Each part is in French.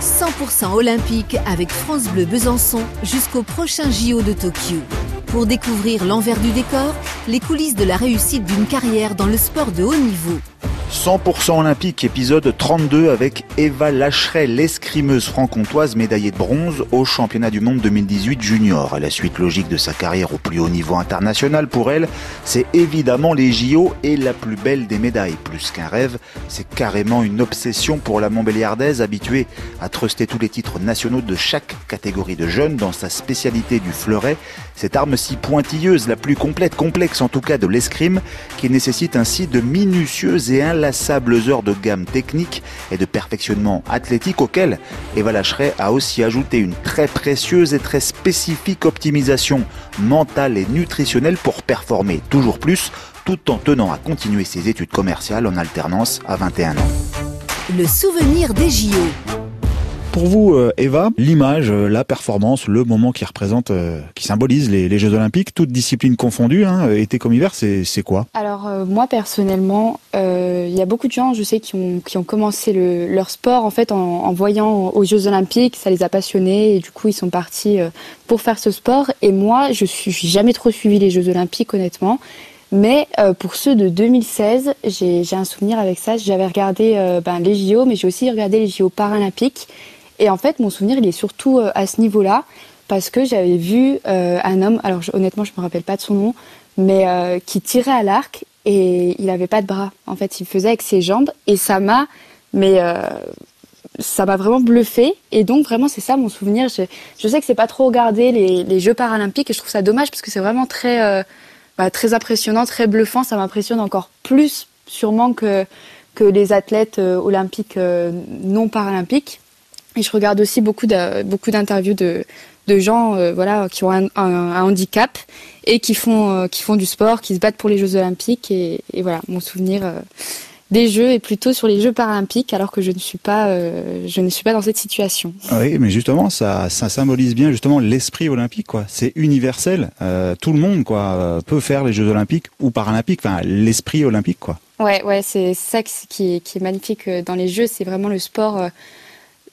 100% olympique avec France Bleu Besançon jusqu'au prochain JO de Tokyo. Pour découvrir l'envers du décor, les coulisses de la réussite d'une carrière dans le sport de haut niveau. 100% olympique, épisode 32 avec Eva Lacheret, l'escrimeuse franc-comtoise médaillée de bronze au championnat du monde 2018 junior. La suite logique de sa carrière au plus haut niveau international pour elle, c'est évidemment les JO et la plus belle des médailles. Plus qu'un rêve, c'est carrément une obsession pour la Montbéliardaise habituée à truster tous les titres nationaux de chaque catégorie de jeunes dans sa spécialité du fleuret. Cette arme si pointilleuse, la plus complète, complexe en tout cas de l'escrime, qui nécessite ainsi de minutieuses et inlassables heures de gamme technique et de perfectionnement athlétique auquel Eva Lacheret a aussi ajouté une très précieuse et très spécifique optimisation mentale et nutritionnelle pour performer toujours plus tout en tenant à continuer ses études commerciales en alternance à 21 ans. Le souvenir des JO. Pour vous, euh, Eva, l'image, euh, la performance, le moment qui représente, euh, qui symbolise les, Jeux Olympiques, toutes disciplines confondues, été comme hiver, c'est quoi? Alors moi personnellement, il y a beaucoup de gens, je sais, qui ont, commencé le, leur sport en fait en, voyant aux Jeux Olympiques, ça les a passionnés et du coup ils sont partis pour faire ce sport. Et moi, je suis jamais trop suivi les Jeux Olympiques honnêtement. Mais pour ceux de 2016, j'ai un souvenir avec ça. J'avais regardé ben, les JO, mais j'ai aussi regardé les JO paralympiques. Et en fait, mon souvenir, il est surtout euh, à ce niveau-là, parce que j'avais vu euh, un homme, alors honnêtement, je me rappelle pas de son nom, mais euh, qui tirait à l'arc et il avait pas de bras. En fait, il faisait avec ses jambes et ça m'a, mais ça m'a vraiment bluffé. Et donc vraiment, c'est ça mon souvenir. Je, sais que c'est pas trop regardé les, les, Jeux paralympiques et je trouve ça dommage parce que c'est vraiment très, bah, très impressionnant, très bluffant. Ça m'impressionne encore plus, sûrement que que les athlètes olympiques non paralympiques. Et je regarde aussi beaucoup de, beaucoup d'interviews de, de gens euh, voilà qui ont un, un, handicap et qui font euh, qui font du sport, qui se battent pour les Jeux Olympiques et, et voilà mon souvenir euh, des Jeux est plutôt sur les Jeux paralympiques alors que je ne suis pas je ne suis pas dans cette situation. Oui, mais justement ça ça symbolise bien justement l'esprit olympique quoi. C'est universel, tout le monde quoi peut faire les Jeux Olympiques ou paralympiques, enfin l'esprit olympique quoi. Ouais ouais c'est ça qui est, qui est magnifique dans les Jeux, c'est vraiment le sport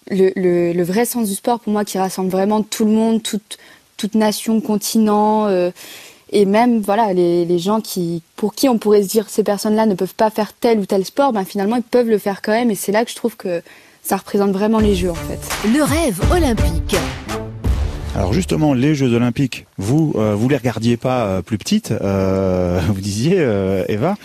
le, vrai sens du sport pour moi qui rassemble vraiment tout le monde, toute, nation, continent, euh, et même voilà les, les, gens qui, pour qui on pourrait se dire ces personnes-là ne peuvent pas faire tel ou tel sport, ben finalement ils peuvent le faire quand même, et c'est là que je trouve que ça représente vraiment les Jeux en fait. Le rêve olympique. Alors justement, les Jeux Olympiques, vous euh, vous les regardiez pas euh, plus petites, euh, vous disiez Eva.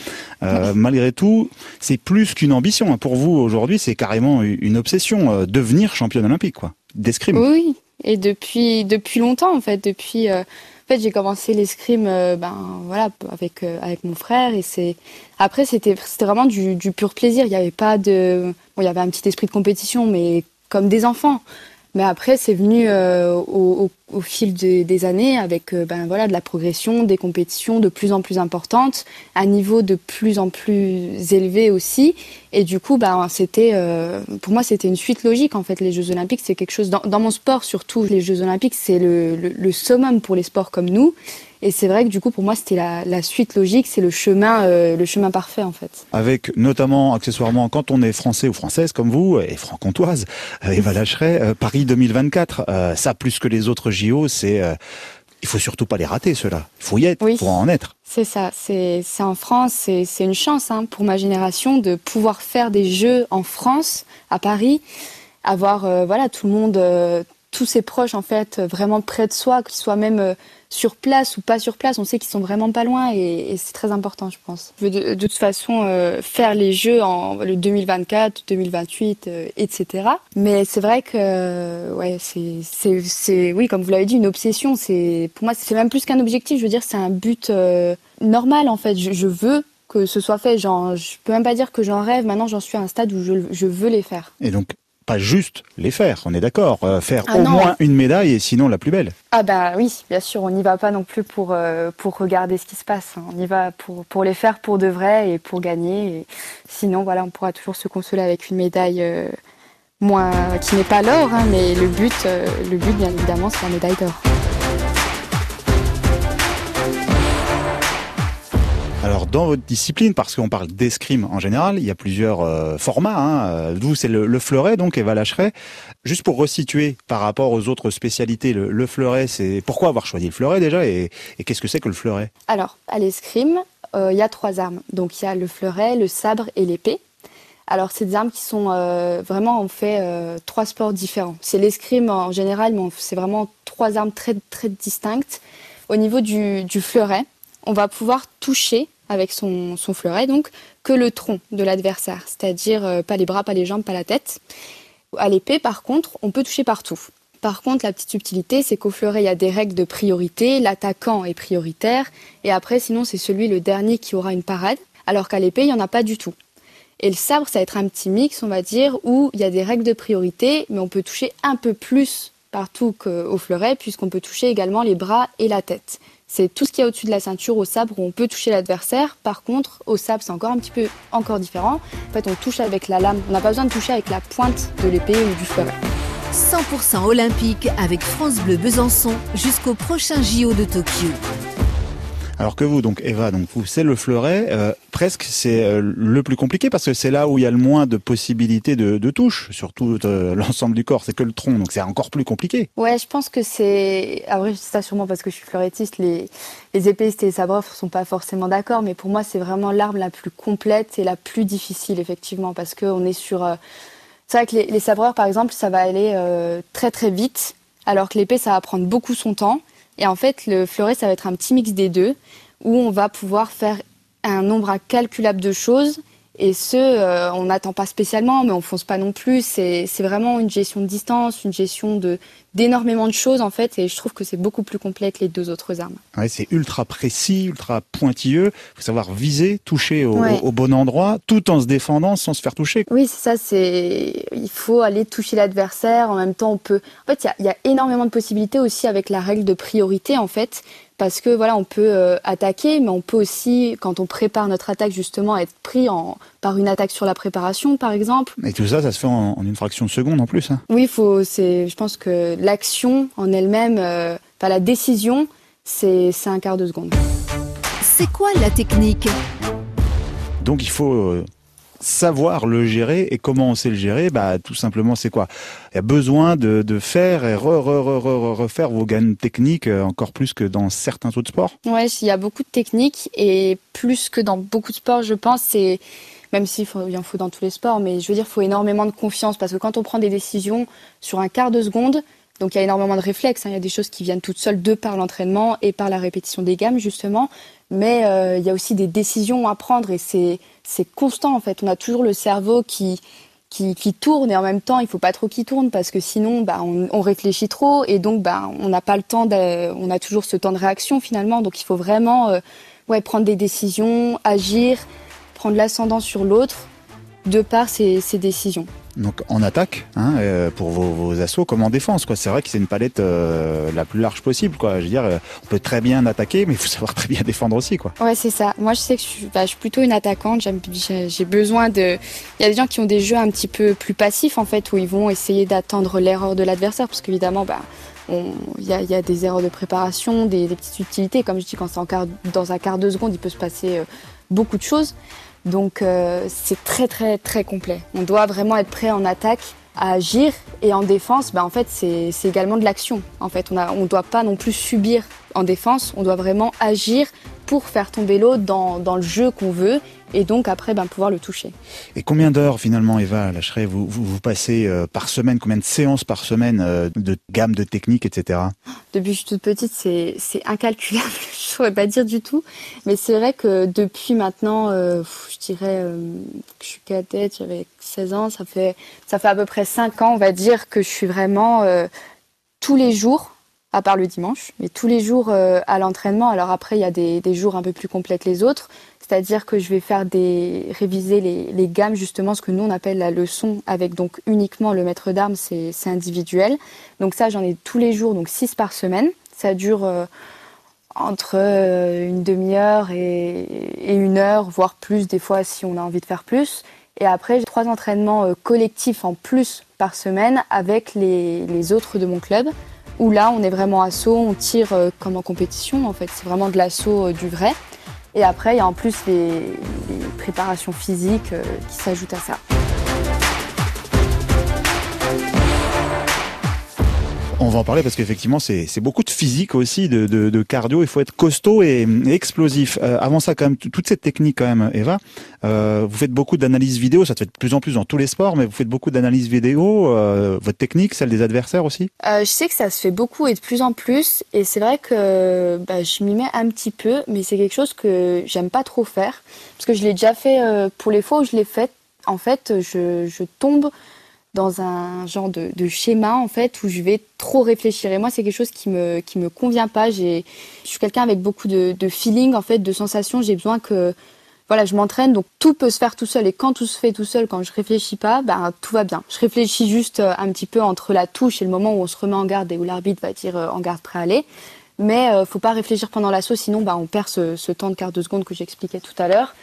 malgré tout, c'est plus qu'une ambition. Hein. Pour vous aujourd'hui, c'est carrément une obsession, devenir championne olympique, quoi, d'escrime. Oui, et depuis depuis longtemps en fait, depuis. en fait, j'ai commencé l'escrime, ben voilà, avec avec mon frère et c'est après c'était c'était vraiment du, du pur plaisir. Il n'y avait pas de, bon, il y avait un petit esprit de compétition, mais comme des enfants. Mais après, c'est venu euh, au, au, fil des années avec euh, ben voilà de la progression, des compétitions de plus en plus importantes, un niveau de plus en plus élevé aussi. Et du coup, ben c'était euh, pour moi c'était une suite logique en fait. Les Jeux Olympiques, c'est quelque chose dans, mon sport surtout. Les Jeux Olympiques, c'est le, le, summum pour les sports comme nous. Et c'est vrai que du coup, pour moi, c'était la, suite logique, c'est le chemin, euh, le chemin parfait en fait. Avec notamment, accessoirement, quand on est français ou française comme vous, et franc-comtoise, Eva Lacheret, Paris 2024, euh, ça plus que les autres JO, c'est il faut surtout pas les rater, ceux-là. Il faut y être, il faut en être. C'est ça, c'est en France, c'est une chance hein, pour ma génération de pouvoir faire des jeux en France, à Paris, avoir voilà tout le monde, tous ses proches en fait vraiment près de soi, qu'ils soient même sur place ou pas sur place, on sait qu'ils sont vraiment pas loin et, c'est très important, je pense. De, de, toute façon, euh, faire les jeux en le 2024, 2028, etc. Mais c'est vrai que, ouais, c'est, c'est, oui, comme vous l'avez dit, une obsession. C'est, pour moi, c'est même plus qu'un objectif. Je veux dire, c'est un but euh, normal en fait. Je, je, veux que ce soit fait. Genre, je peux même pas dire que j'en rêve. Maintenant, j'en suis à un stade où je, je veux les faire. Et donc, pas juste les faire, on est d'accord. Euh, faire ah au moins une médaille et sinon la plus belle. Ah bah oui, bien sûr, on n'y va pas non plus pour, euh, pour regarder ce qui se passe. Hein. On y va pour, pour les faire pour de vrai et pour gagner. Et sinon, voilà, on pourra toujours se consoler avec une médaille euh, moins, qui n'est pas l'or, hein, mais le but, le but, bien évidemment, c'est la médaille d'or. Dans votre discipline, parce qu'on parle d'escrime en général, il y a plusieurs euh, formats. Hein. Vous, c'est le, fleuret, donc Eva Lacheret. Juste pour resituer par rapport aux autres spécialités, le, fleuret, c'est pourquoi avoir choisi le fleuret déjà et, qu'est-ce que c'est que le fleuret? Alors, à l'escrime, euh, il y a trois armes. Donc il y a le fleuret, le sabre et l'épée. Alors, c'est des armes qui sont euh, vraiment, on fait trois sports différents. C'est l'escrime en général, mais c'est vraiment trois armes très, très distinctes. Au niveau du, fleuret, on va pouvoir toucher avec son, fleuret, donc, que le tronc de l'adversaire, c'est-à-dire euh, pas les bras, pas les jambes, pas la tête. À l'épée, par contre, on peut toucher partout. Par contre, la petite subtilité, c'est qu'au fleuret, il y a des règles de priorité. L'attaquant est prioritaire. Et après, sinon, c'est celui, le dernier, qui aura une parade. Alors qu'à l'épée, il n'y en a pas du tout. Et le sabre, ça va être un petit mix, on va dire, où il y a des règles de priorité, mais on peut toucher un peu plus partout qu'au fleuret, puisqu'on peut toucher également les bras et la tête. C'est tout ce qu'il y a au-dessus de la ceinture au sabre où on peut toucher l'adversaire. Par contre, au sabre, c'est encore un petit peu encore différent. En fait, on touche avec la lame. On n'a pas besoin de toucher avec la pointe de l'épée ou du fleuret. 100% olympique avec France Bleu Besançon jusqu'au prochain JO de Tokyo. Alors que vous, donc Eva, donc vous, c'est le fleuret. Euh, presque, c'est euh, le plus compliqué parce que c'est là où il y a le moins de possibilités de, de touche sur tout euh, l'ensemble du corps. C'est que le tronc, donc c'est encore plus compliqué. Ouais, je pense que c'est. Après, c'est ça sûrement parce que je suis fleurettiste. Les, les épéistes et les sabreurs sont pas forcément d'accord, mais pour moi, c'est vraiment l'arme la plus complète et la plus difficile, effectivement, parce qu'on est sur. C'est vrai que les, les, sabreurs, par exemple, ça va aller très très vite, alors que l'épée, ça va prendre beaucoup son temps. Et en fait, le fleuret, ça va être un petit mix des deux, où on va pouvoir faire un nombre incalculable de choses et ce, euh, on n'attend pas spécialement, mais on fonce pas non plus. C'est vraiment une gestion de distance, une gestion de d'énormément de choses en fait, et je trouve que c'est beaucoup plus complet que les deux autres armes. Ouais, c'est ultra précis, ultra pointilleux. Il faut savoir viser, toucher au, bon endroit, tout en se défendant sans se faire toucher. Oui, c'est ça. C'est il faut aller toucher l'adversaire. En même temps, on peut. En fait, il y a, y a énormément de possibilités aussi avec la règle de priorité en fait parce que voilà, on peut euh, attaquer, mais on peut aussi, quand on prépare notre attaque, justement, être pris en, par une attaque sur la préparation, par exemple. Et tout ça, ça se fait en, une fraction de seconde en plus. Hein. Oui, faut, c'est, je pense que l'action en elle-même, euh, la décision, c'est, c'est un quart de seconde. C'est quoi la technique? Donc il faut euh, savoir le gérer. Et comment on sait le gérer, bah tout simplement c'est quoi? Il y a besoin de, de faire et re, re, re, refaire vos gammes techniques euh, encore plus que dans certains autres sports. Ouais, il y a beaucoup de techniques. Et plus que dans beaucoup de sports, je pense, c'est même s'il il en faut dans tous les sports, mais je veux dire, il faut énormément de confiance. Parce que quand on prend des décisions sur un quart de seconde, donc il y a énormément de réflexes, hein, il y a des choses qui viennent toutes seules de par l'entraînement et par la répétition des gammes justement, mais euh, il y a aussi des décisions à prendre et c'est constant en fait. On a toujours le cerveau qui, tourne et en même temps il faut pas trop qu'il tourne parce que sinon bah, on, réfléchit trop et donc bah, on n'a pas le temps on a toujours ce temps de réaction finalement. Donc il faut vraiment euh, prendre des décisions, agir, prendre l'ascendant sur l'autre. De par ces décisions donc en attaque hein, euh, pour vos, assauts comme en défense quoi. C'est vrai que c'est une palette euh, la plus large possible quoi. Je veux dire euh, on peut très bien attaquer mais il faut savoir très bien défendre aussi quoi. Ouais c'est ça. Moi je sais que je suis, bah, plutôt une attaquante. J'ai besoin de il y a des gens qui ont des jeux un petit peu plus passifs en fait où ils vont essayer d'attendre l'erreur de l'adversaire parce qu'évidemment bah il y a, des erreurs de préparation, des, des petites utilités. Comme je dis, quand c'est dans un quart de seconde, il peut se passer beaucoup de choses. Donc euh, c'est très très très complet. On doit vraiment être prêt en attaque à agir et en défense, bah, en fait c'est également de l'action. En fait, on ne doit pas non plus subir en défense, on doit vraiment agir pour faire tomber l'autre dans, dans, le jeu qu'on veut et donc après ben, pouvoir le toucher. Et combien d'heures finalement Eva vous, vous, vous, passez euh, par semaine, combien de séances par semaine euh, de gamme de techniques, etc. Depuis que je suis toute petite, c'est incalculable, je ne saurais pas dire du tout. Mais c'est vrai que depuis maintenant, euh, je dirais que je suis cadette, j'avais 16 ans, ça fait, ça fait à peu près 5 ans, on va dire, que je suis vraiment tous les jours à part le dimanche, mais tous les jours à l'entraînement. Alors après, il y a des, des, jours un peu plus complets que les autres. C'est-à-dire que je vais faire des réviser les, gammes justement ce que nous on appelle la leçon avec donc uniquement le maître d'armes c'est individuel. Donc ça j'en ai tous les jours donc six par semaine. Ça dure euh, entre euh, une demi-heure et, une heure voire plus des fois si on a envie de faire plus. Et après j'ai trois entraînements euh, collectifs en plus par semaine avec les, autres de mon club où là on est vraiment à saut, on tire comme en compétition en fait c'est vraiment de l'assaut du vrai. Et après, il y a en plus les, préparations physiques qui s'ajoutent à ça. Va en parler parce qu'effectivement, c'est beaucoup de physique aussi, de, cardio. Il faut être costaud et, explosif. Euh, avant ça, quand même, toute cette technique, quand même, Eva, euh, vous faites beaucoup d'analyses vidéo. Ça se fait de plus en plus dans tous les sports, mais vous faites beaucoup d'analyses vidéo. Euh, votre technique, celle des adversaires aussi? Je sais que ça se fait beaucoup et de plus en plus. Et c'est vrai que bah, je m'y mets un petit peu, mais c'est quelque chose que j'aime pas trop faire. Parce que je l'ai déjà fait pour les fois où je l'ai fait. En fait, je tombe dans un genre de, de, schéma en fait où je vais trop réfléchir. Et moi c'est quelque chose qui me qui me convient pas. Je suis quelqu'un avec beaucoup de, de feeling en fait de sensations. J'ai besoin que voilà je m'entraîne. Donc tout peut se faire tout seul. Et quand tout se fait tout seul quand je réfléchis pas ben tout va bien. Je réfléchis juste euh, un petit peu entre la touche et le moment où on se remet en garde et où l'arbitre va dire euh, en garde prêt à aller. Mais euh, faut pas réfléchir pendant l'assaut sinon ben on perd ce, ce temps de quart de seconde que j'expliquais tout à l'heure.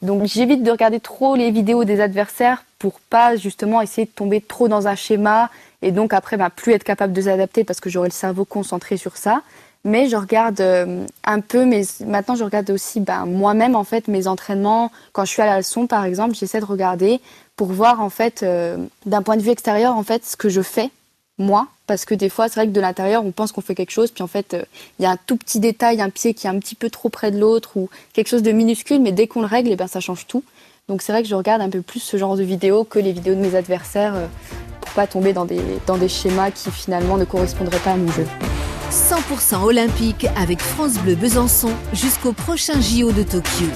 Donc j'évite de regarder trop les vidéos des adversaires pour pas justement essayer de tomber trop dans un schéma et donc après bah, plus être capable de s'adapter parce que j'aurai le cerveau concentré sur ça. Mais je regarde euh, un peu, mais maintenant je regarde aussi bah, moi-même en fait mes entraînements. Quand je suis à la leçon par exemple, j'essaie de regarder pour voir en fait euh, d'un point de vue extérieur en fait ce que je fais moi, parce que des fois, c'est vrai que de l'intérieur, on pense qu'on fait quelque chose, puis en fait, euh, il y a un tout petit détail, un pied qui est un petit peu trop près de l'autre, ou quelque chose de minuscule, mais dès qu'on le règle, eh ben, ça change tout. Donc c'est vrai que je regarde un peu plus ce genre de vidéos que les vidéos de mes adversaires, euh, pour pas tomber dans des, dans des schémas qui finalement ne correspondraient pas à mon jeu. 100% olympique avec France Bleu Besançon jusqu'au prochain JO de Tokyo.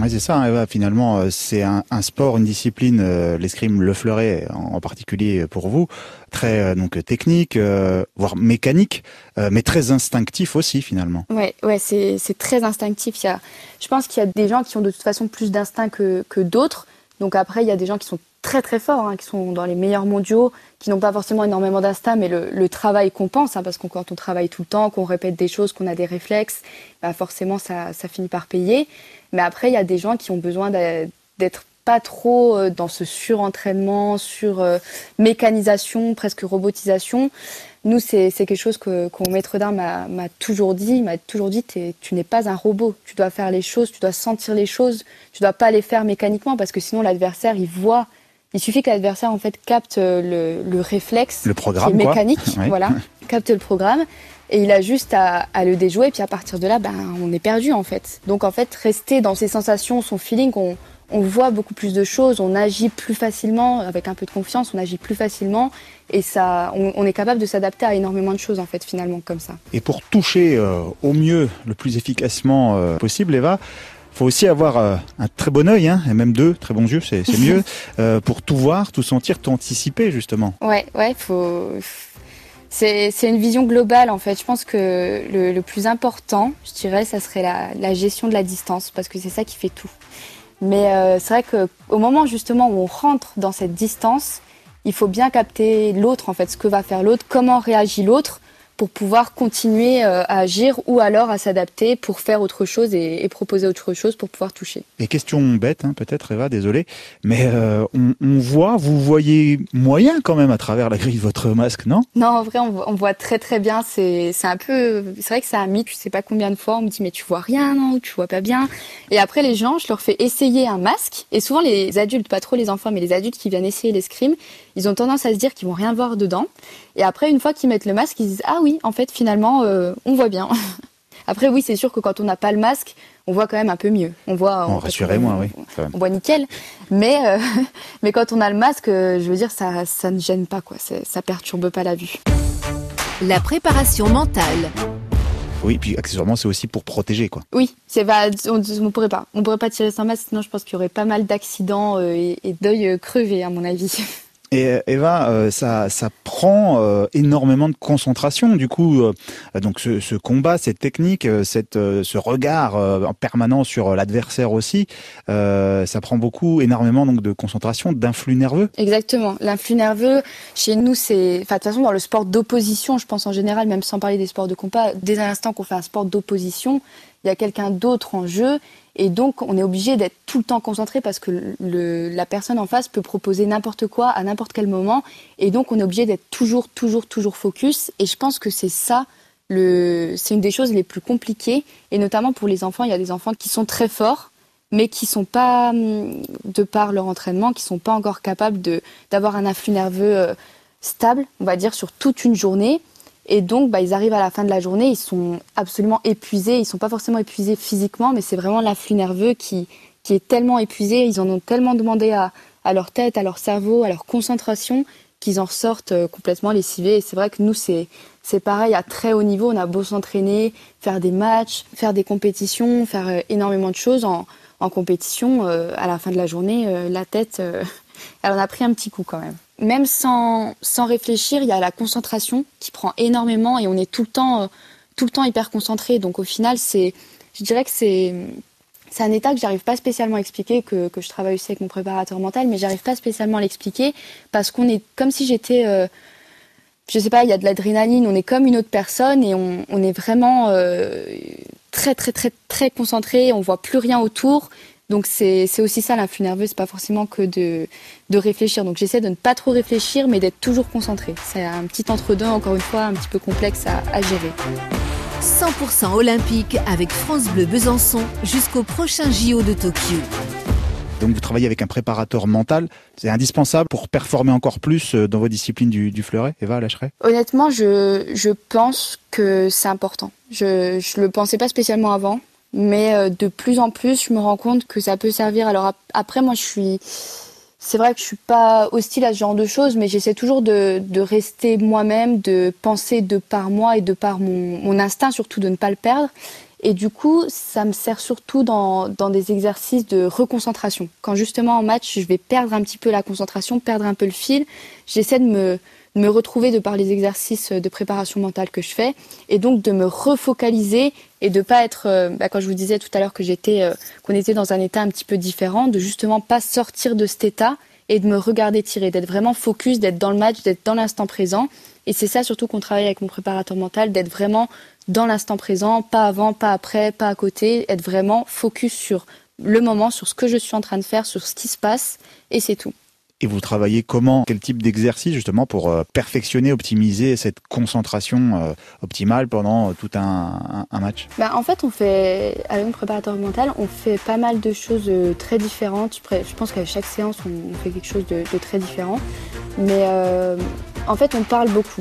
Oui, c'est ça, Eva. Finalement, euh, c'est un, sport, une discipline, euh, l'escrime, le fleuret en, particulier pour vous, très euh, donc technique, voire mécanique, mais très instinctif aussi finalement. Ouais, ouais, c'est très instinctif. Il y a, je pense qu'il y a des gens qui ont de toute façon plus d'instinct que, que d'autres. Donc après, il y a des gens qui sont très très forts, hein, qui sont dans les meilleurs mondiaux, qui n'ont pas forcément énormément d'instinct, mais le, travail compense, hein, parce que quand on travaille tout le temps, qu'on répète des choses, qu'on a des réflexes, bah forcément ça, ça finit par payer. Mais après, il y a des gens qui ont besoin d'être pas trop euh, dans ce surentraînement, sur euh, mécanisation, presque robotisation. Nous, c'est quelque chose que, mon maître d'art m'a toujours dit. M'a toujours dit, tu n'es pas un robot. Tu dois faire les choses, tu dois sentir les choses. Tu dois pas les faire mécaniquement parce que sinon l'adversaire, il voit. Il suffit que l'adversaire en fait capte le, le réflexe, le programme, qui est mécanique, voilà, capte le programme et il a juste à, à, le déjouer, puis à partir de là, ben, on est perdu en fait. Donc en fait, rester dans ses sensations, son feeling, on, on voit beaucoup plus de choses, on agit plus facilement, avec un peu de confiance, on agit plus facilement, et ça, on, on est capable de s'adapter à énormément de choses en fait, finalement, comme ça. Et pour toucher euh, au mieux, le plus efficacement euh, possible, Eva, faut aussi avoir euh, un très bon œil, hein, et même deux très bons yeux, c'est mieux, pour tout voir, tout sentir, tout anticiper justement. Ouais, ouais, faut c'est une vision globale en fait. Je pense que le, plus important, je dirais, ça serait la, gestion de la distance parce que c'est ça qui fait tout. Mais euh, c'est vrai qu'au moment justement où on rentre dans cette distance, il faut bien capter l'autre en fait, ce que va faire l'autre, comment réagit l'autre pour pouvoir continuer euh, à agir ou alors à s'adapter pour faire autre chose et, proposer autre chose pour pouvoir toucher. Et question bête, hein, peut-être Eva, désolé, mais euh, on, voit, vous voyez moyen quand même à travers la grille de votre masque, non? Non, en vrai, on, voit très très bien. C'est un peu, c'est vrai que ça a mis, je sais pas combien de fois, on me dit mais tu vois rien, non, tu vois pas bien. Et après les gens, je leur fais essayer un masque et souvent les adultes, pas trop les enfants, mais les adultes qui viennent essayer l'escrime, ils ont tendance à se dire qu'ils vont rien voir dedans. Et après, une fois qu'ils mettent le masque, ils disent ah oui, en fait, finalement, euh, on voit bien. après, oui, c'est sûr que quand on n'a pas le masque, on voit quand même un peu mieux. On voit. Oh, rassurez-moi, oui. On, voit nickel. Mais euh, mais quand on a le masque, euh, je veux dire, ça ça ne gêne pas quoi. Ça perturbe pas la vue. La préparation mentale. Oui, puis accessoirement, c'est aussi pour protéger, quoi. Oui, c'est pas, on, ne pourrait pas, on pourrait pas tirer sans masque, sinon je pense qu'il y aurait pas mal d'accidents et, et d'œils crevés, à mon avis. Et euh, Eva, euh, ça, ça prend euh, énormément de concentration. Du coup, donc ce, ce, combat, cette technique, cette, ce regard en permanent sur l'adversaire aussi, ça prend beaucoup, énormément donc de concentration, d'influx nerveux. Exactement. L'influx nerveux, chez nous, c'est, enfin de toute façon, dans le sport d'opposition, je pense en général, même sans parler des sports de combat, dès un instant qu'on fait un sport d'opposition, il y a quelqu'un d'autre en jeu et donc, on est obligé d'être tout le temps concentré parce que la personne en face peut proposer n'importe quoi à n'importe quel moment. Et donc, on est obligé d'être toujours, toujours, toujours focus. Et je pense que c'est ça c'est une des choses les plus compliquées, et notamment pour les enfants. Il y a des enfants qui sont très forts, mais qui sont pas, hum, de par leur entraînement, qui sont pas encore capables d'avoir un afflux nerveux euh, stable, on va dire, sur toute une journée. Et donc, bah, ils arrivent à la fin de la journée, ils sont absolument épuisés. Ils sont pas forcément épuisés physiquement, mais c'est vraiment l'afflux nerveux qui, qui est tellement épuisé. Ils en ont tellement demandé à, à leur tête, à leur cerveau, à leur concentration, qu'ils en ressortent euh, complètement lessivés. Et c'est vrai que nous, c'est, c'est pareil à très haut niveau. On a beau s'entraîner, faire des matchs, faire des compétitions, faire euh, énormément de choses en, en compétition. Euh, à la fin de la journée, la tête, elle en a pris un petit coup quand même même sans, sans réfléchir, il y a la concentration qui prend énormément et on est tout le temps, euh, tout hyper concentré. Donc au final, c'est, je dirais que c'est, un état que j'arrive pas spécialement à expliquer, que, je travaille aussi avec mon préparateur mental, mais j'arrive pas spécialement à l'expliquer parce qu'on est comme si j'étais, euh, je sais pas, il y a de l'adrénaline, on est comme une autre personne et on, on est vraiment euh, très très très très concentré, on voit plus rien autour donc c'est aussi ça l'influx nerveux, c'est pas forcément que de, de réfléchir. Donc j'essaie de ne pas trop réfléchir, mais d'être toujours concentré. C'est un petit entre-deux, encore une fois, un petit peu complexe à, à gérer. 100% olympique avec France Bleu Besançon jusqu'au prochain JO de Tokyo. Donc vous travaillez avec un préparateur mental, c'est indispensable pour performer encore plus euh, dans vos disciplines du, du fleuret, Eva Lacheret? Honnêtement, je, je pense que c'est important. Je ne le pensais pas spécialement avant. Mais euh, de plus en plus, je me rends compte que ça peut servir. Alors après, moi, je suis. C'est vrai que je suis pas hostile à ce genre de choses, mais j'essaie toujours de, rester moi-même, de penser de par moi et de par mon, mon instinct, surtout de ne pas le perdre. Et du coup, ça me sert surtout dans, dans des exercices de reconcentration. Quand justement en match, je vais perdre un petit peu la concentration, perdre un peu le fil, j'essaie de me, me retrouver de par les exercices de préparation mentale que je fais et donc de me refocaliser et de pas être euh, bah, quand je vous disais tout à l'heure que j'étais euh, qu'on était dans un état un petit peu différent de justement pas sortir de cet état et de me regarder tirer d'être vraiment focus d'être dans le match d'être dans l'instant présent. Et c'est ça surtout qu'on travaille avec mon préparateur mental d'être vraiment dans l'instant présent pas avant pas après pas à côté être vraiment focus sur le moment sur ce que je suis en train de faire sur ce qui se passe et c'est tout et vous travaillez comment? Quel type d'exercice justement pour euh, perfectionner, optimiser cette concentration euh, optimale pendant euh, tout un, match? Bah, En fait, on fait, avec le préparateur mental, on fait pas mal de choses très différentes. Je pense qu'à chaque séance, on fait quelque chose de, très différent. Mais en fait, on parle beaucoup.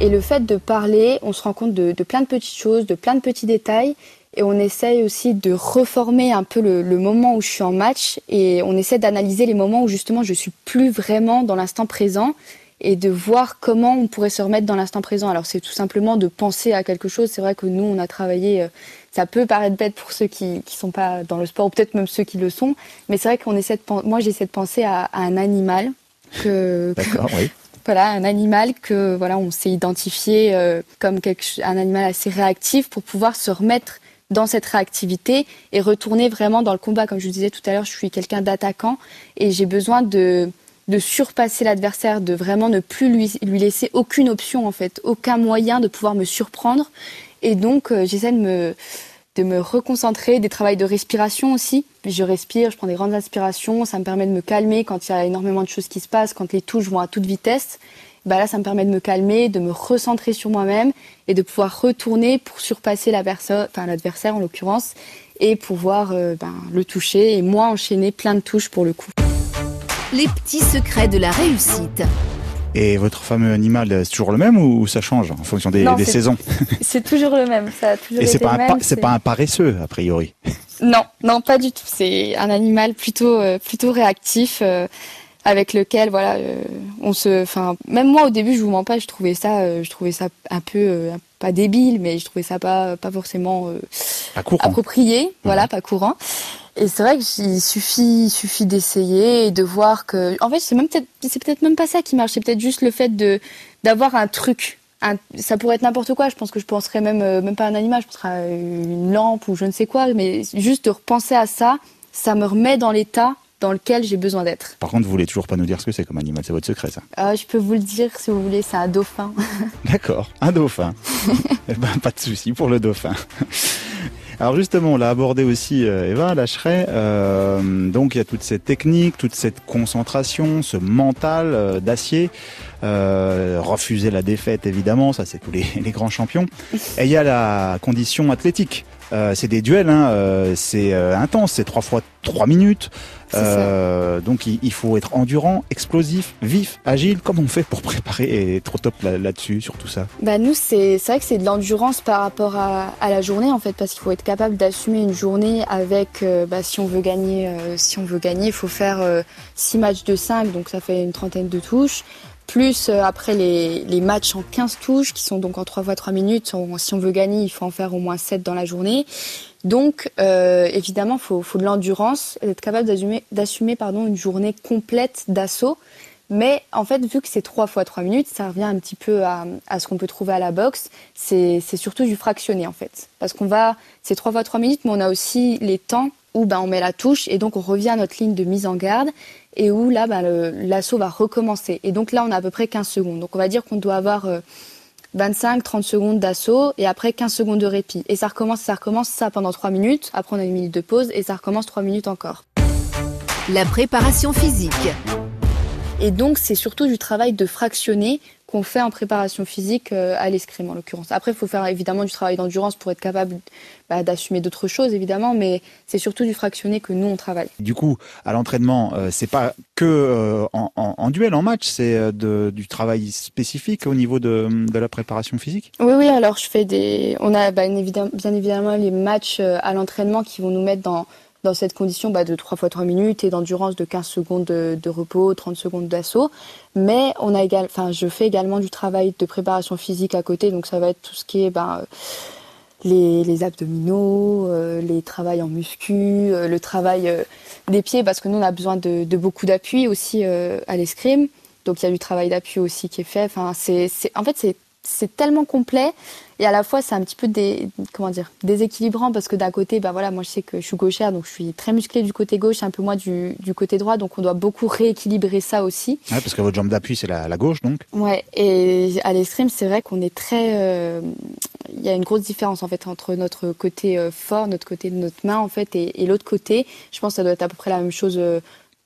Et le fait de parler, on se rend compte de plein de petites choses, de plein de petits détails et on essaye aussi de reformer un peu le, le, moment où je suis en match et on essaie d'analyser les moments où justement je suis plus vraiment dans l'instant présent et de voir comment on pourrait se remettre dans l'instant présent. Alors c'est tout simplement de penser à quelque chose. C'est vrai que nous on a travaillé, euh, ça peut paraître bête pour ceux qui qui sont pas dans le sport ou peut-être même ceux qui le sont, mais c'est vrai qu'on essaie de moi j'essaie de penser à, à, un animal que, que oui. voilà un animal que voilà on s'est identifié euh, comme quelque, un animal assez réactif pour pouvoir se remettre dans cette réactivité et retourner vraiment dans le combat. Comme je vous disais tout à l'heure, je suis quelqu'un d'attaquant et j'ai besoin de, de surpasser l'adversaire, de vraiment ne plus lui, lui laisser aucune option en fait, aucun moyen de pouvoir me surprendre. Et donc euh, j'essaie de me, de me reconcentrer, des travails de respiration aussi. Je respire, je prends des grandes inspirations, ça me permet de me calmer quand il y a énormément de choses qui se passent, quand les touches vont à toute vitesse bah là, ça me permet de me calmer, de me recentrer sur moi-même et de pouvoir retourner pour surpasser la personne, enfin l'adversaire en l'occurrence, et pouvoir euh, ben, le toucher et moi enchaîner plein de touches pour le coup. Les petits secrets de la réussite. Et votre fameux animal, c'est toujours le même ou ça change en fonction des, non, des saisons? C'est toujours le même. Ça a toujours et c'est pas, c'est pas un paresseux a priori. Non, non, pas du tout. C'est un animal plutôt euh, plutôt réactif. Euh, avec lequel voilà euh, on se enfin même moi au début je vous mens pas je trouvais ça euh, je trouvais ça un peu euh, pas débile mais je trouvais ça pas pas forcément pas approprié voilà pas courant. Et c'est vrai qu'il suffit il suffit d'essayer et de voir que en fait c'est même peut-être c'est peut-être même pas ça qui marche c'est peut-être juste le fait de d'avoir un truc un, ça pourrait être n'importe quoi je pense que je penserais même même pas un animal je penserais à une lampe ou je ne sais quoi mais juste de repenser à ça ça me remet dans l'état dans lequel j'ai besoin d'être. Par contre, vous voulez toujours pas nous dire ce que c'est comme animal, c'est votre secret ça euh, Je peux vous le dire si vous voulez, c'est un dauphin. D'accord, un dauphin. eh ben, pas de souci pour le dauphin. Alors justement, on l'a abordé aussi, euh, Eva Lacheret. Euh, donc il y a toute cette technique, toute cette concentration, ce mental euh, d'acier. refuser la défaite évidemment, ça c'est tous les, les, grands champions. Et il y a la condition athlétique. C'est des duels, hein, c'est intense, c'est trois fois trois minutes. Euh, donc il, faut être endurant, explosif, vif, agile. Comment on fait pour préparer et trop top là-dessus, sur tout ça Bah nous c'est vrai que c'est de l'endurance par rapport à, la journée en fait parce qu'il faut être capable d'assumer une journée avec euh, bah, si on veut gagner euh, si on veut gagner il faut faire 6 matchs de 5 donc ça fait une trentaine de touches plus après les, les, matchs en 15 touches qui sont donc en 3 fois 3 minutes. si on veut gagner, il faut en faire au moins 7 dans la journée. Donc, euh, évidemment, il faut, faut, de l'endurance, être capable d'assumer pardon, une journée complète d'assaut. Mais en fait, vu que c'est 3 fois 3 minutes, ça revient un petit peu à, à ce qu'on peut trouver à la boxe. C'est surtout du fractionné, en fait. Parce qu'on va, c'est 3 fois 3 minutes, mais on a aussi les temps où ben, on met la touche et donc on revient à notre ligne de mise en garde et où là, ben, l'assaut va recommencer. Et donc là, on a à peu près 15 secondes. Donc on va dire qu'on doit avoir... Euh, 25-30 secondes d'assaut et après 15 secondes de répit. Et ça recommence, ça recommence ça pendant 3 minutes. Après on a une minute de pause et ça recommence 3 minutes encore. La préparation physique. Et donc c'est surtout du travail de fractionner qu'on fait en préparation physique euh, à l'escrime en l'occurrence. Après, il faut faire évidemment du travail d'endurance pour être capable bah, d'assumer d'autres choses évidemment, mais c'est surtout du fractionné que nous on travaille. Du coup, à l'entraînement, euh, c'est pas que euh, en, duel, en match, c'est du travail spécifique au niveau de, la préparation physique? Oui, oui. Alors je fais des, on a bah, bien évidemment les matchs à l'entraînement qui vont nous mettre dans dans cette condition bah, de 3 fois 3 minutes et d'endurance de 15 secondes de, repos, 30 secondes d'assaut. Mais on a enfin, je fais également du travail de préparation physique à côté, donc ça va être tout ce qui est bah, les, abdominaux, euh, les travails en muscu, euh, le travail euh, des pieds, parce que nous on a besoin de, beaucoup d'appui aussi à l'escrime. Donc il y a du travail d'appui aussi qui est fait. Enfin, en fait, c'est c'est tellement complet et à la fois c'est un petit peu des comment dire déséquilibrant parce que d'un côté bah voilà moi je sais que je suis gauchère donc je suis très musclée du côté gauche un peu moins du, du côté droit donc on doit beaucoup rééquilibrer ça aussi. Ouais, parce que votre jambe d'appui c'est la, la, gauche donc. Ouais et à l'escrime c'est vrai qu'on est très euh, il y a une grosse différence en fait entre notre côté euh, fort notre côté de notre main en fait et, et l'autre côté. Je pense que ça doit être à peu près la même chose euh,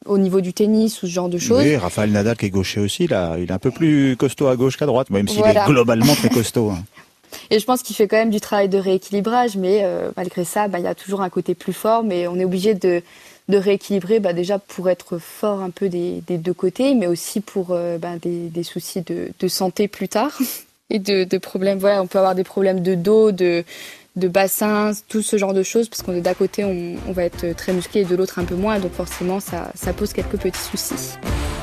au niveau du tennis ou ce genre de choses. Oui, Raphaël Nadal qui est gaucher aussi, là, il est un peu plus costaud à gauche qu'à droite, même s'il est globalement très costaud. Hein. Et je pense qu'il fait quand même du travail de rééquilibrage, mais euh, malgré ça, bah, il y a toujours un côté plus fort, mais on est obligé de, de rééquilibrer bah, déjà pour être fort un peu des, des deux côtés, mais aussi pour euh, bah, des, des, soucis de, de, santé plus tard et de, de problèmes. Voilà, on peut avoir des problèmes de dos, de, de bassin, tout ce genre de choses, parce qu'on est d'un côté, on, va être très musclé et de l'autre un peu moins, donc forcément, ça, ça pose quelques petits soucis.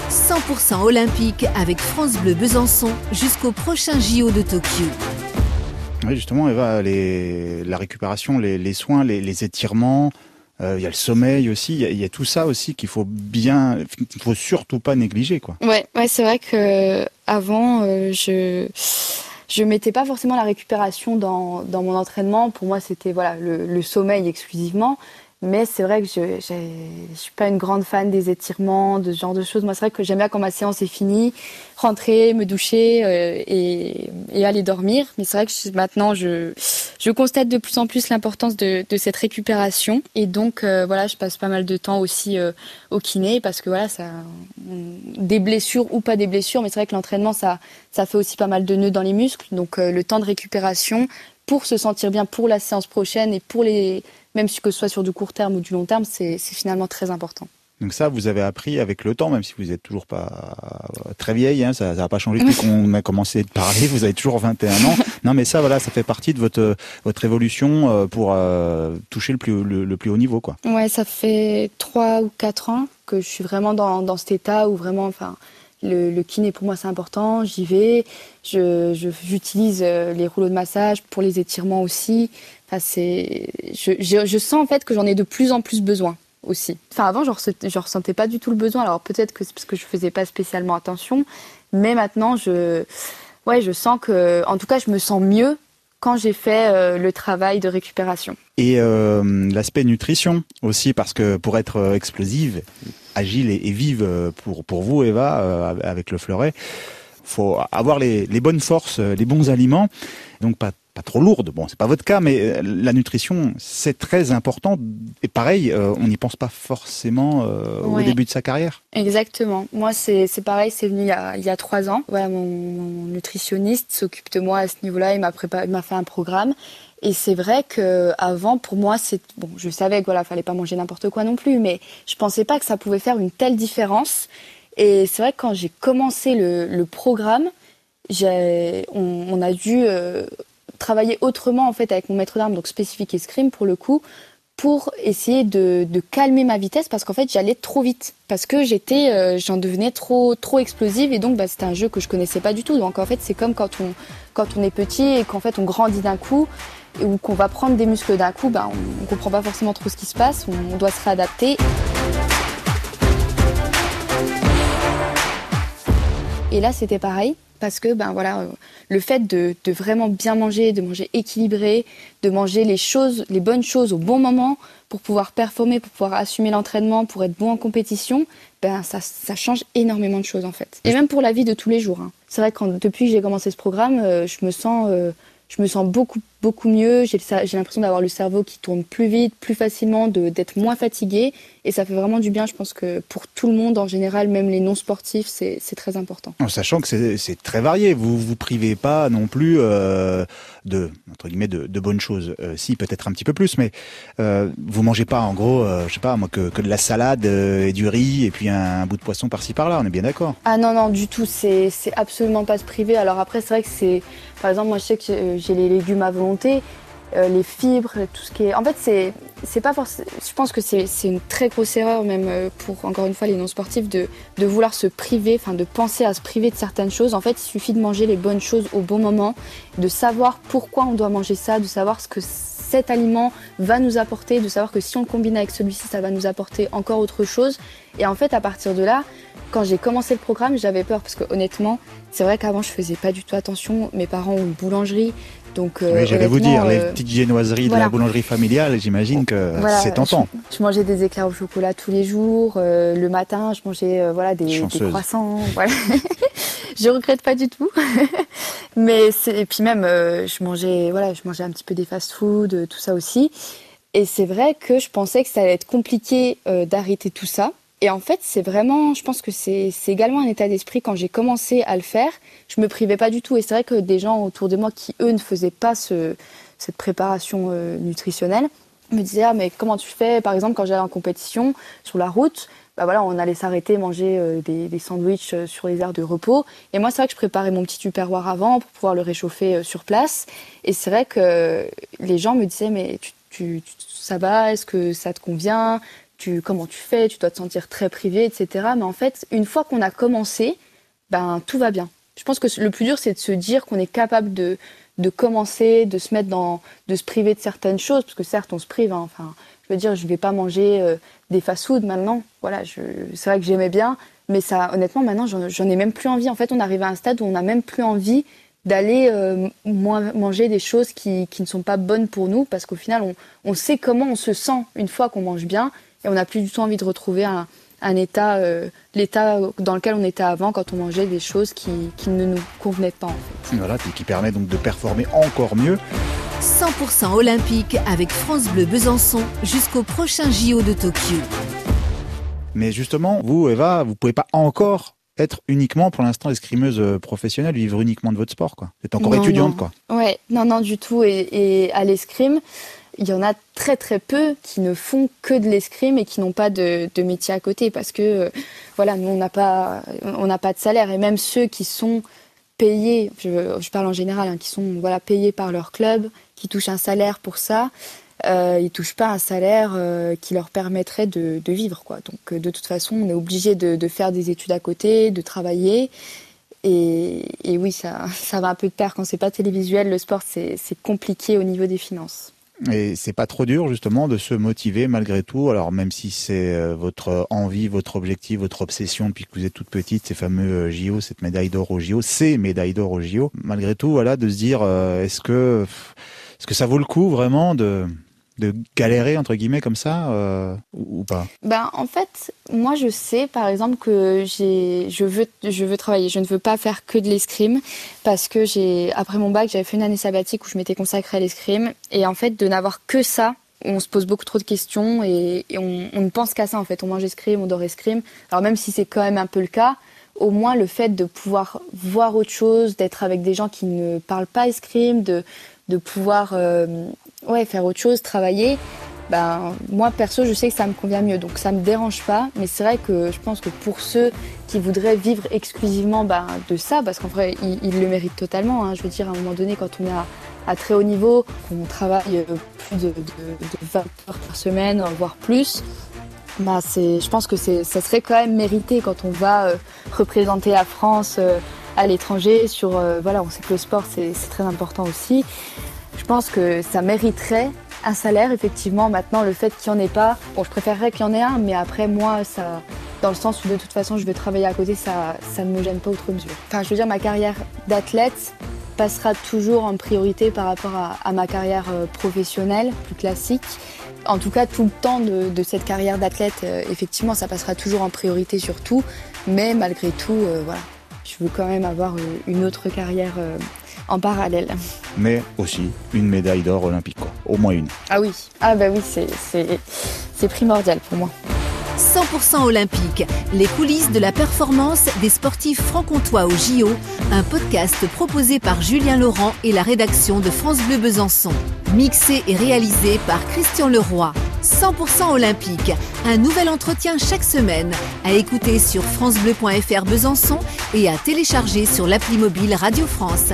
100% olympique avec France Bleu Besançon jusqu'au prochain JO de Tokyo. Oui, justement, Eva, les, la récupération, les, soins, les, étirements, euh, il y a le sommeil aussi, il y, a tout ça aussi qu'il faut bien, qu'il faut surtout pas négliger, quoi. Ouais, ouais, c'est vrai que avant, euh, je je mettais pas forcément la récupération dans, mon entraînement. Pour moi, c'était voilà le, sommeil exclusivement. Mais c'est vrai que je ne suis pas une grande fan des étirements, de ce genre de choses. Moi, c'est vrai que j'aime bien quand ma séance est finie, rentrer, me doucher euh, et, et, aller dormir. Mais c'est vrai que maintenant, je, je constate de plus en plus l'importance de, de, cette récupération. Et donc, euh, voilà, je passe pas mal de temps aussi euh, au kiné parce que voilà, ça, des blessures ou pas des blessures, mais c'est vrai que l'entraînement, ça, ça fait aussi pas mal de nœuds dans les muscles. Donc, le temps de récupération pour se sentir bien pour la séance prochaine et pour les même si que ce soit sur du court terme ou du long terme, c'est finalement très important. Donc ça, vous avez appris avec le temps, même si vous n'êtes toujours pas très vieille, hein, ça n'a pas changé depuis qu'on a commencé de parler, vous avez toujours 21 ans. Non mais ça, voilà, ça fait partie de votre, votre évolution euh, pour euh, toucher le plus, le, plus haut niveau. Quoi. Ouais, ça fait 3 ou 4 ans que je suis vraiment dans, dans cet état où vraiment, enfin, le, kiné pour moi c'est important, j'y vais, j'utilise je, euh, les rouleaux de massage pour les étirements aussi. Enfin, c'est, je, je, sens en fait que j'en ai de plus en plus besoin aussi. Enfin avant je je ressentais pas du tout le besoin. Alors peut-être que c'est parce que je faisais pas spécialement attention, mais maintenant je, ouais, je sens que, en tout cas, je me sens mieux quand j'ai fait euh, le travail de récupération. Et euh, l'aspect nutrition aussi, parce que pour être explosive, agile et, vive euh, pour, pour vous, Eva, euh, avec le fleuret. Faut avoir les, les bonnes forces, euh, les bons aliments. Donc pas pas trop lourde. Bon, c'est pas votre cas, mais euh, la nutrition, c'est très important. Et pareil, euh, on n'y pense pas forcément euh, au début de sa carrière. Exactement. Moi, c'est pareil, c'est venu il y, a, il y a trois ans. Voilà, mon, mon nutritionniste s'occupe de moi à ce niveau-là. Il m'a préparé, il m'a fait un programme. Et c'est vrai que avant, pour moi, c'est bon. Je savais que voilà, fallait pas manger n'importe quoi non plus, mais je pensais pas que ça pouvait faire une telle différence. Et c'est vrai que quand j'ai commencé le, le programme, on, on, a dû travailler autrement en fait avec mon maître d'armes, donc spécifique escrime pour le coup, pour essayer de, de calmer ma vitesse parce qu'en fait j'allais trop vite. Parce que j'étais euh, j'en devenais trop trop explosive et donc bah, c'était un jeu que je connaissais pas du tout. Donc en fait c'est comme quand on quand on est petit et qu'en fait on grandit d'un coup ou qu'on va prendre des muscles d'un coup bah, on, on comprend pas forcément trop ce qui se passe on doit se réadapter et là c'était pareil parce que ben voilà, euh, le fait de, vraiment bien manger, de manger équilibré, de manger les choses, les bonnes choses au bon moment pour pouvoir performer, pour pouvoir assumer l'entraînement, pour être bon en compétition, ben ça, change énormément de choses en fait. Et même pour la vie de tous les jours. Hein. C'est vrai que depuis que j'ai commencé ce programme, euh, je me sens euh, je me sens beaucoup beaucoup mieux. J'ai l'impression d'avoir le cerveau qui tourne plus vite, plus facilement, d'être moins fatigué. Et ça fait vraiment du bien. Je pense que pour tout le monde en général, même les non sportifs, c'est très important. En sachant que c'est très varié. Vous vous privez pas non plus euh, de entre guillemets de, de bonnes choses. Euh, si peut-être un petit peu plus, mais euh, vous mangez pas en gros, euh, je sais pas moi que, que de la salade et du riz et puis un, un bout de poisson par-ci par-là. On est bien d'accord. Ah non non du tout. C'est c'est absolument pas se priver. Alors après c'est vrai que c'est par exemple moi je sais que j'ai les légumes à volonté euh, les fibres, tout ce qui est. En fait, c'est c'est pas forcément. Je pense que c'est une très grosse erreur même euh, pour encore une fois les non sportifs de de vouloir se priver, enfin de penser à se priver de certaines choses. En fait, il suffit de manger les bonnes choses au bon moment, de savoir pourquoi on doit manger ça, de savoir ce que cet aliment va nous apporter, de savoir que si on le combine avec celui-ci, ça va nous apporter encore autre chose. Et en fait, à partir de là, quand j'ai commencé le programme, j'avais peur parce que honnêtement, c'est vrai qu'avant je faisais pas du tout attention. Mes parents ont une boulangerie, donc, euh, oui, j'allais vous dire, les petites génoiseries voilà. de la boulangerie familiale, j'imagine que voilà, c'est tentant. Je, je, mangeais des éclairs au chocolat tous les jours. Euh, le matin, je mangeais euh, voilà des, des, croissants. Voilà. je regrette pas du tout. Mais et puis même, euh, je mangeais voilà, je mangeais un petit peu des fast-food, euh, tout ça aussi. Et c'est vrai que je pensais que ça allait être compliqué euh, d'arrêter tout ça. Et en fait, c'est vraiment, je pense que c'est également un état d'esprit quand j'ai commencé à le faire. Je me privais pas du tout. Et c'est vrai que des gens autour de moi qui, eux, ne faisaient pas ce, cette préparation euh, nutritionnelle me disaient Ah, mais comment tu fais? Par exemple, quand j'allais en compétition sur la route, bah voilà, on allait s'arrêter manger euh, des, des sandwichs euh, sur les aires de repos. Et moi, c'est vrai que je préparais mon petit tupperware avant pour pouvoir le réchauffer sur place. Et c'est vrai que les gens me disaient Mais ça va? Est-ce que ça te convient? Comment tu fais, tu dois te sentir très privé, etc. Mais en fait, une fois qu'on a commencé, ben tout va bien. Je pense que le plus dur, c'est de se dire qu'on est capable de, de commencer, de se mettre dans, de se priver de certaines choses, parce que certes, on se prive. Hein, enfin, je veux dire, je vais pas manger euh, des fast-food maintenant. Voilà, c'est vrai que j'aimais bien, mais ça, honnêtement, maintenant, j'en ai même plus envie. En fait, on arrive à un stade où on n'a même plus envie d'aller euh, manger des choses qui, qui ne sont pas bonnes pour nous, parce qu'au final, on, on sait comment on se sent une fois qu'on mange bien, et on n'a plus du tout envie de retrouver un, un état, euh, l'état dans lequel on était avant quand on mangeait des choses qui, qui ne nous convenaient pas en fait. Voilà, et qui permet donc de performer encore mieux. 100% olympique avec France Bleu Besançon jusqu'au prochain JO de Tokyo. Mais justement, vous, Eva, vous pouvez pas encore être uniquement pour l'instant escrimeuse euh, professionnelle, vivre uniquement de votre sport, quoi. Vous êtes encore non, étudiante, non. quoi. Ouais, non, non, du tout. Et, et à l'escrime, il y en a très très peu qui ne font que de l'escrime et qui n'ont pas de, métier à côté parce que euh, voilà nous on n'a pas on n'a pas de salaire. Et même ceux qui sont payés je, je parle en général hein, qui sont voilà payés par leur club qui touchent un salaire pour ça euh, ils touchent pas un salaire euh, qui leur permettrait de, vivre quoi. Donc euh, de toute façon on est obligé de, de, faire des études à côté de travailler. Et, et oui ça ça va un peu de pair. Quand c'est pas télévisuel le sport c'est compliqué au niveau des finances et c'est pas trop dur justement de se motiver malgré tout. Alors même si c'est euh, votre envie, votre objectif, votre obsession depuis que vous êtes toute petite, ces fameux euh, JO, cette médaille d'or au JO, ces médailles d'or au JO, malgré tout, voilà, de se dire euh, est-ce que est-ce que ça vaut le coup vraiment de de galérer entre guillemets comme ça euh, ou, pas Ben en fait, moi je sais par exemple que j'ai, je veux, travailler. Je ne veux pas faire que de l'escrime parce que j'ai après mon bac, j'avais fait une année sabbatique où je m'étais consacrée à l'escrime et en fait de n'avoir que ça. On se pose beaucoup trop de questions et, on, ne pense qu'à ça en fait. On mange escrime, on dort escrime. Alors même si c'est quand même un peu le cas, au moins le fait de pouvoir voir autre chose, d'être avec des gens qui ne parlent pas escrime, de, de pouvoir euh, ouais, faire autre chose, travailler, ben, moi perso je sais que ça me convient mieux donc ça me dérange pas mais c'est vrai que je pense que pour ceux qui voudraient vivre exclusivement ben, de ça parce qu'en vrai ils, le méritent totalement hein. je veux dire à un moment donné quand on est à, très haut niveau qu'on travaille euh, plus de, 20 heures par semaine voire plus c'est, je pense que ça serait quand même mérité quand on va euh, représenter la France euh, à l'étranger. Sur, euh, voilà, on sait que le sport c'est très important aussi. Je pense que ça mériterait un salaire, effectivement. Maintenant, le fait qu'il n'y en ait pas, bon, je préférerais qu'il y en ait un, mais après, moi, ça, dans le sens où de toute façon, je vais travailler à côté, ça, ne me gêne pas outre mesure. Enfin, je veux dire, ma carrière d'athlète passera toujours en priorité par rapport à, ma carrière professionnelle, plus classique. En tout cas, tout le temps de, cette carrière d'athlète, euh, effectivement, ça passera toujours en priorité sur tout. Mais malgré tout, euh, voilà, je veux quand même avoir euh, une autre carrière en parallèle. Mais aussi une médaille d'or olympique, quoi. Au moins une. Ah oui, ah bah oui, c'est primordial pour moi. 100% olympique, les coulisses de la performance des sportifs franc-comtois au JO, un podcast proposé par Julien Laurent et la rédaction de France Bleu Besançon. Mixé et réalisé par Christian Leroy. 100% olympique, un nouvel entretien chaque semaine, à écouter sur francebleu.fr Besançon et à télécharger sur l'appli mobile Radio France.